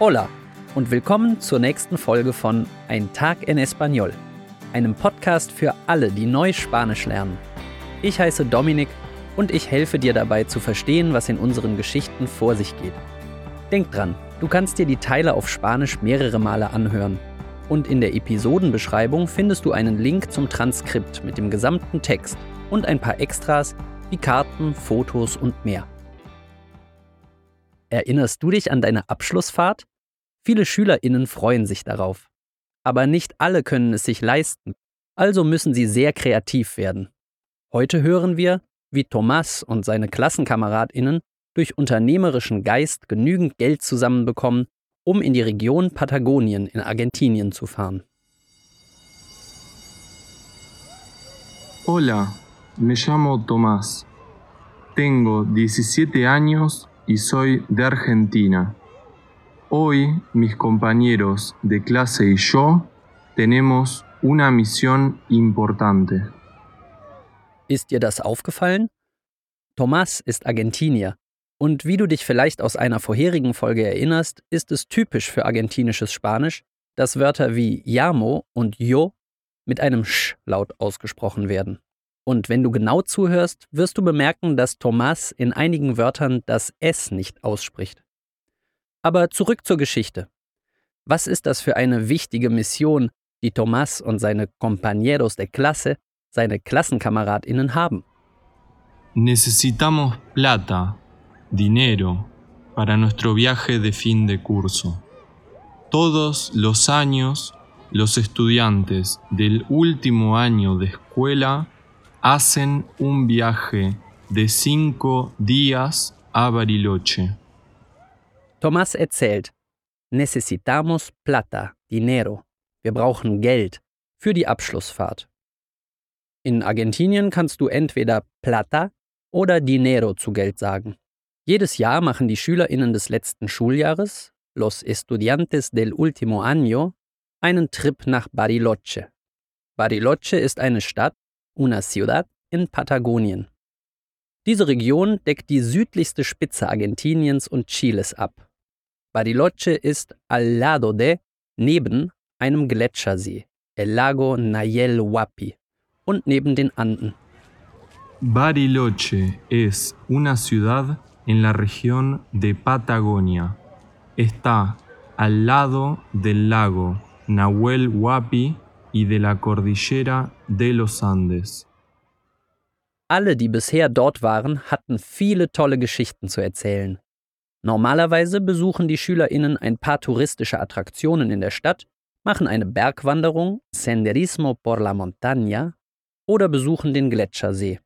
Hola und willkommen zur nächsten Folge von Ein Tag en Español, einem Podcast für alle, die neu Spanisch lernen. Ich heiße Dominik und ich helfe dir dabei zu verstehen, was in unseren Geschichten vor sich geht. Denk dran, du kannst dir die Teile auf Spanisch mehrere Male anhören. Und in der Episodenbeschreibung findest du einen Link zum Transkript mit dem gesamten Text und ein paar Extras wie Karten, Fotos und mehr. Erinnerst du dich an deine Abschlussfahrt? Viele Schülerinnen freuen sich darauf. Aber nicht alle können es sich leisten, also müssen sie sehr kreativ werden. Heute hören wir, wie Thomas und seine Klassenkameradinnen durch unternehmerischen Geist genügend Geld zusammenbekommen, um in die Region Patagonien in Argentinien zu fahren. Hola, me llamo Tomás. Tengo 17 años y soy de Argentina. Hoy mis compañeros de clase y yo tenemos una misión importante. Ist dir das aufgefallen? Tomás ist Argentinier. Und wie du dich vielleicht aus einer vorherigen Folge erinnerst, ist es typisch für argentinisches Spanisch, dass Wörter wie llamo und yo mit einem Sch-Laut ausgesprochen werden. Und wenn du genau zuhörst, wirst du bemerken, dass Tomás in einigen Wörtern das S nicht ausspricht. Aber zurück zur Geschichte. Was ist das für eine wichtige Mission, die Tomás und seine Compañeros de Clase, seine Klassenkameradinnen haben? Necesitamos plata, dinero, para nuestro viaje de fin de curso. Todos los años, los estudiantes del último año de escuela hacen un viaje de cinco días a Bariloche. Tomás erzählt, necesitamos plata, dinero. Wir brauchen Geld für die Abschlussfahrt. In Argentinien kannst du entweder plata oder dinero zu Geld sagen. Jedes Jahr machen die SchülerInnen des letzten Schuljahres, los estudiantes del último año, einen Trip nach Bariloche. Bariloche ist eine Stadt, una ciudad, in Patagonien. Diese Region deckt die südlichste Spitze Argentiniens und Chiles ab. Bariloche ist al lado de, neben einem Gletschersee, el lago Nayel Huapi, und neben den Anden. Bariloche es una ciudad en la región de Patagonia. Está al lado del lago Nahuel Huapi y de la cordillera de los Andes. Alle, die bisher dort waren, hatten viele tolle Geschichten zu erzählen. Normalerweise besuchen die SchülerInnen ein paar touristische Attraktionen in der Stadt, machen eine Bergwanderung, Senderismo por la Montaña, oder besuchen den Gletschersee.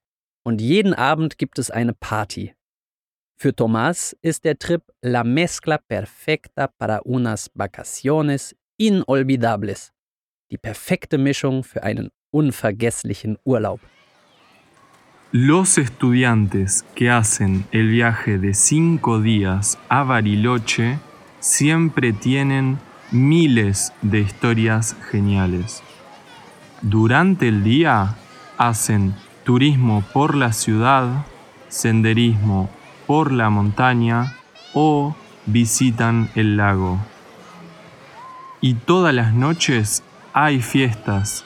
Und jeden Abend gibt es eine Party. Für Tomás ist der Trip la mezcla perfecta para unas vacaciones inolvidables. Die perfekte Mischung für einen unvergesslichen Urlaub. Los estudiantes que hacen el viaje de cinco días a Bariloche siempre tienen miles de historias geniales. Durante el día hacen turismo por la ciudad, senderismo por la montaña o visitan el lago. Y todas las noches hay fiestas.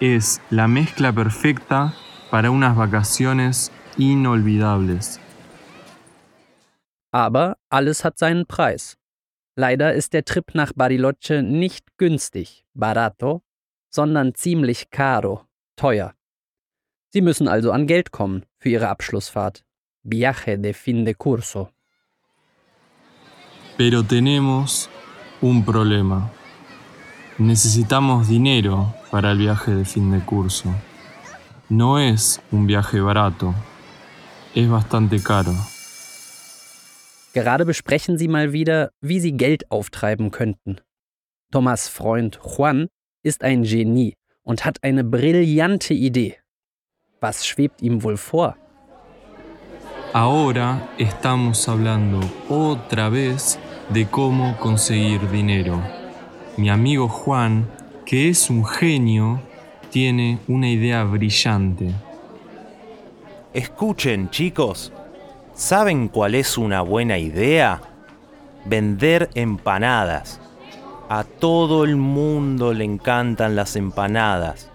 Es la mezcla perfecta para unas vacaciones inolvidables. Aber alles hat seinen Preis. Leider ist der Trip nach Bariloche nicht günstig, barato, sondern ziemlich caro, teuer. Sie müssen also an Geld kommen für ihre Abschlussfahrt. Viaje de fin de curso. Pero tenemos un problema. Necesitamos dinero para el viaje de fin de curso. No es un viaje barato, es bastante caro. Gerade besprechen sie mal wieder, wie sie Geld auftreiben könnten. Thomas Freund Juan ist ein Genie und hat eine brillante Idee. Was schwebt ihm wohl vor? Ahora estamos hablando otra vez de cómo conseguir dinero. Mi amigo Juan, que es un genio, tiene una idea brillante. Escuchen, chicos, ¿saben cuál es una buena idea? vender empanadas. A todo el mundo le encantan las empanadas.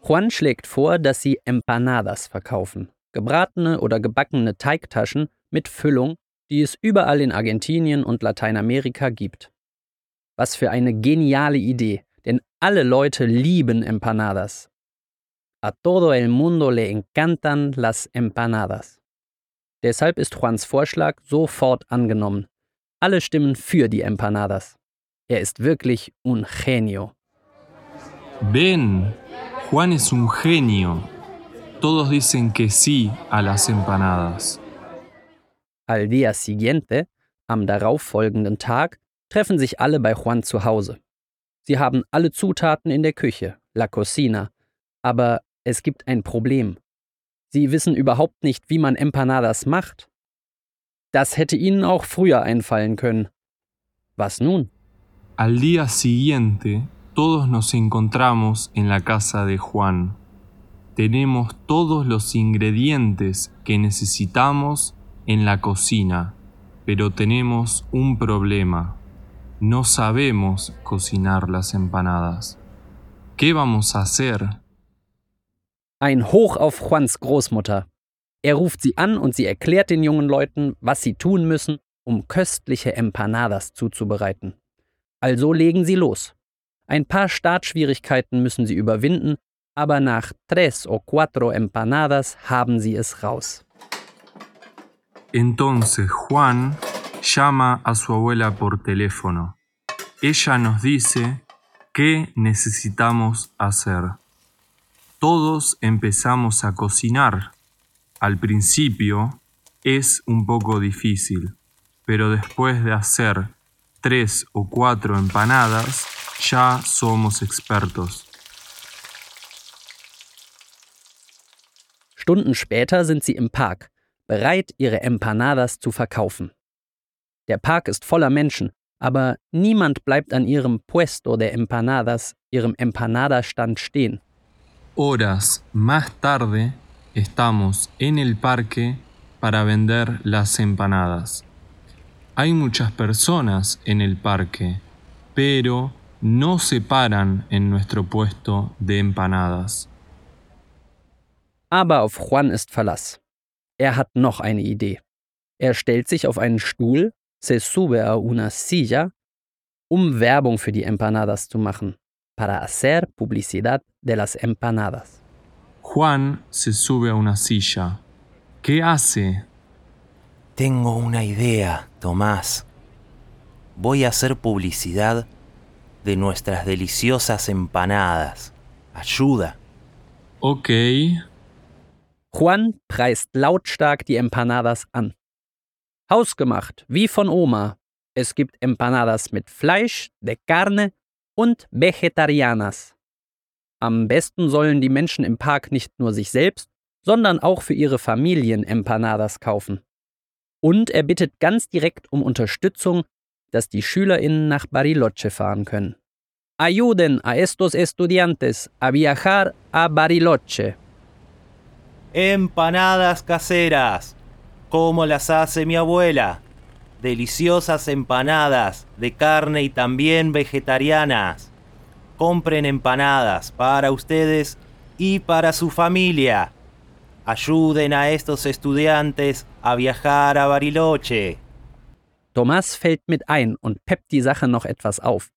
Juan schlägt vor, dass sie Empanadas verkaufen, gebratene oder gebackene Teigtaschen mit Füllung, die es überall in Argentinien und Lateinamerika gibt. Was für eine geniale Idee, denn alle Leute lieben Empanadas. A todo el mundo le encantan las empanadas. Deshalb ist Juans Vorschlag sofort angenommen. Alle stimmen für die Empanadas. Er ist wirklich un genio. Ven, Juan es un genio. Todos dicen que sí a las empanadas. Al día siguiente, am darauffolgenden Tag, treffen sich alle bei Juan zu Hause. Sie haben alle Zutaten in der Küche, la cocina, aber es gibt ein Problem. Sie wissen überhaupt nicht, wie man Empanadas macht. Das hätte ihnen auch früher einfallen können. Was nun? Al día siguiente, todos nos encontramos en la casa de Juan. Tenemos todos los ingredientes que necesitamos en la cocina, pero tenemos un problema. No sabemos cocinar las empanadas. ¿Qué vamos a hacer? Ein Hoch auf Juans Großmutter. Er ruft sie an und sie erklärt den jungen Leuten, was sie tun müssen, um köstliche Empanadas zuzubereiten. Also legen sie los. Ein paar Startschwierigkeiten müssen sie überwinden, aber nach tres o cuatro empanadas haben sie es raus. Entonces Juan llama a su abuela por teléfono. Ella nos dice qué necesitamos hacer. Todos empezamos a cocinar. Al principio es un poco difícil, pero después de hacer tres o cuatro empanadas, ya somos expertos. Stunden später sind sie im Park, bereit, ihre Empanadas zu verkaufen. Der Park ist voller Menschen, aber niemand bleibt an ihrem Puesto de Empanadas, ihrem Empanadastand stehen. Horas más tarde estamos en el parque para vender las empanadas. Hay muchas personas en el parque, pero no se paran en nuestro puesto de empanadas. Aber auf Juan ist Verlass. Er hat noch eine Idee. Er stellt sich auf einen Stuhl, se sube a una silla, um Werbung für die Empanadas zu machen, para hacer publicidad de las empanadas. Juan se sube a una silla. ¿Qué hace? Tengo una idea, Tomás. Voy a hacer publicidad de nuestras deliciosas empanadas. Ayuda. Ok, Juan preist lautstark die Empanadas an. Hausgemacht, wie von Oma. Es gibt Empanadas mit Fleisch, de carne und vegetarianas. Am besten sollen die Menschen im Park nicht nur sich selbst, sondern auch für ihre Familien Empanadas kaufen. Und er bittet ganz direkt um Unterstützung, dass die SchülerInnen nach Bariloche fahren können. Ayuden a estos estudiantes a viajar a Bariloche. Empanadas caseras, como las hace mi abuela. Deliciosas empanadas de carne y también vegetarianas. Compren empanadas para ustedes y para su familia. Ayuden a estos estudiantes a viajar a Bariloche. Thomas fällt mit ein und peppt die Sache noch etwas auf.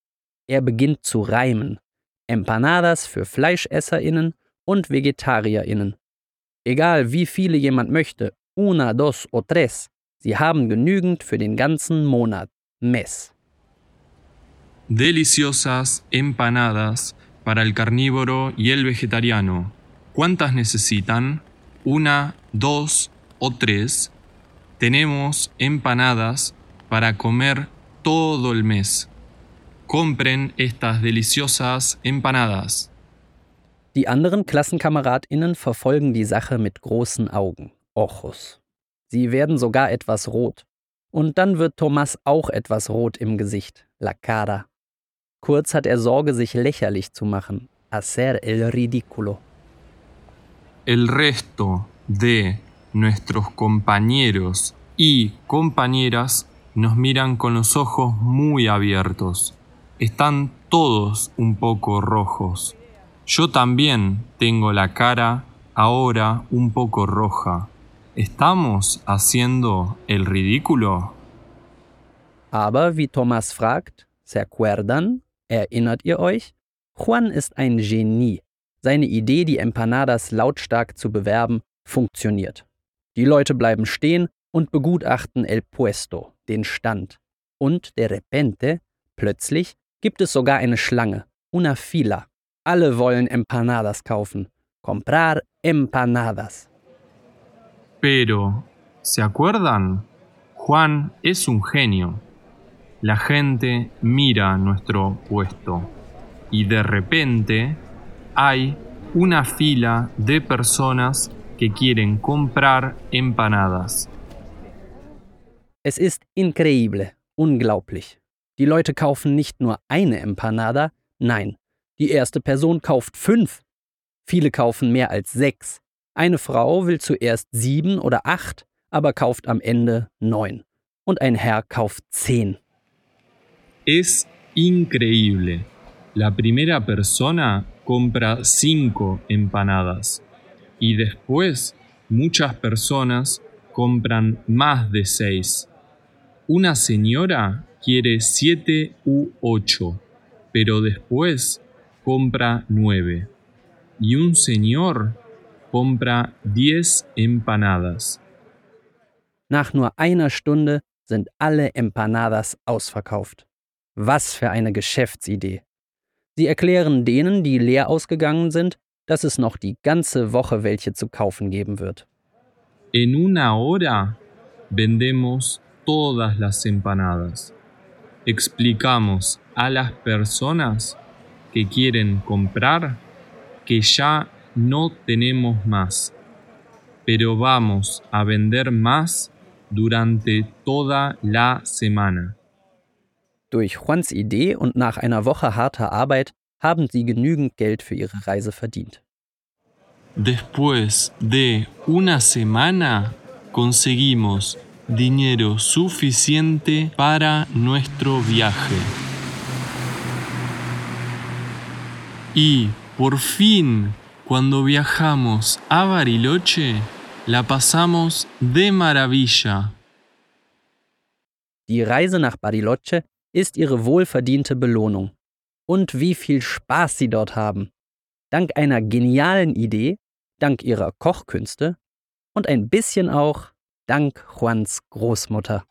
Er beginnt zu reimen. Empanadas für FleischesserInnen und VegetarierInnen. Egal wie viele jemand möchte, una, dos o tres, sie haben genügend für den ganzen Monat. Mes. deliciosas empanadas para el carnívoro y el vegetariano. ¿Cuántas necesitan? Una, dos o tres. Tenemos empanadas para comer todo el mes. Compren estas deliciosas empanadas. Die anderen KlassenkameradInnen verfolgen die Sache mit großen Augen. Ojos. Sie werden sogar etwas rot. Und dann wird Thomas auch etwas rot im Gesicht. La cara. Kurz hat er Sorge, sich lächerlich zu machen. Hacer el ridículo. El resto de nuestros compañeros y compañeras nos miran con los ojos muy abiertos. Están todos un poco rojos. Yo también tengo la cara ahora un poco roja. ¿Estamos haciendo el ridículo? Aber wie Thomas fragt, ¿se acuerdan? Erinnert ihr euch? Juan ist ein Genie. Seine Idee, die Empanadas lautstark zu bewerben, funktioniert. Die Leute bleiben stehen und begutachten El Puesto, den Stand. Und de repente, plötzlich, gibt es sogar eine Schlange, una fila. Alle wollen Empanadas kaufen. Comprar empanadas. Pero, ¿se acuerdan? Juan es un genio. La gente mira nuestro puesto y de repente hay una fila de personas que quieren comprar empanadas. Es ist increíble, unglaublich. Die Leute kaufen nicht nur eine Empanada, nein, die erste Person kauft fünf. Viele kaufen mehr als sechs. Eine Frau will zuerst sieben oder acht, aber kauft am Ende neun. Und ein Herr kauft zehn. Es increíble. La primera persona compra cinco empanadas y después muchas personas compran más de seis. Una señora quiere siete u ocho, pero después compra nueve. Y un señor compra diez empanadas. Nach nur einer Stunde sind alle Empanadas ausverkauft. Was für eine Geschäftsidee. Sie erklären denen, die leer ausgegangen sind, dass es noch die ganze Woche welche zu kaufen geben wird. En una hora vendemos todas las empanadas. Explicamos a las personas que quieren comprar que ya no tenemos más, pero vamos a vender más durante toda la semana. Durch Juans Idee und nach einer Woche harter Arbeit haben sie genügend Geld für ihre Reise verdient. Después de una semana conseguimos dinero suficiente para nuestro viaje. Y por fin, cuando viajamos a Bariloche, la pasamos de maravilla. Die Reise nach Bariloche ist ihre wohlverdiente Belohnung. Und wie viel Spaß sie dort haben. Dank einer genialen Idee, dank ihrer Kochkünste und ein bisschen auch dank Juans Großmutter.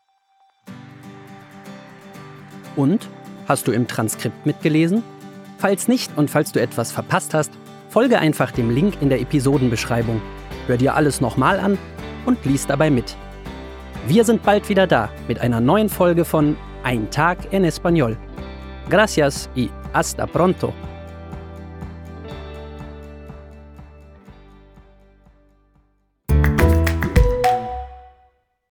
Und? Hast du im Transkript mitgelesen? Falls nicht und falls du etwas verpasst hast, folge einfach dem Link in der Episodenbeschreibung. Hör dir alles nochmal an und lies dabei mit. Wir sind bald wieder da mit einer neuen Folge von Ein Tag en Español. Gracias y hasta pronto.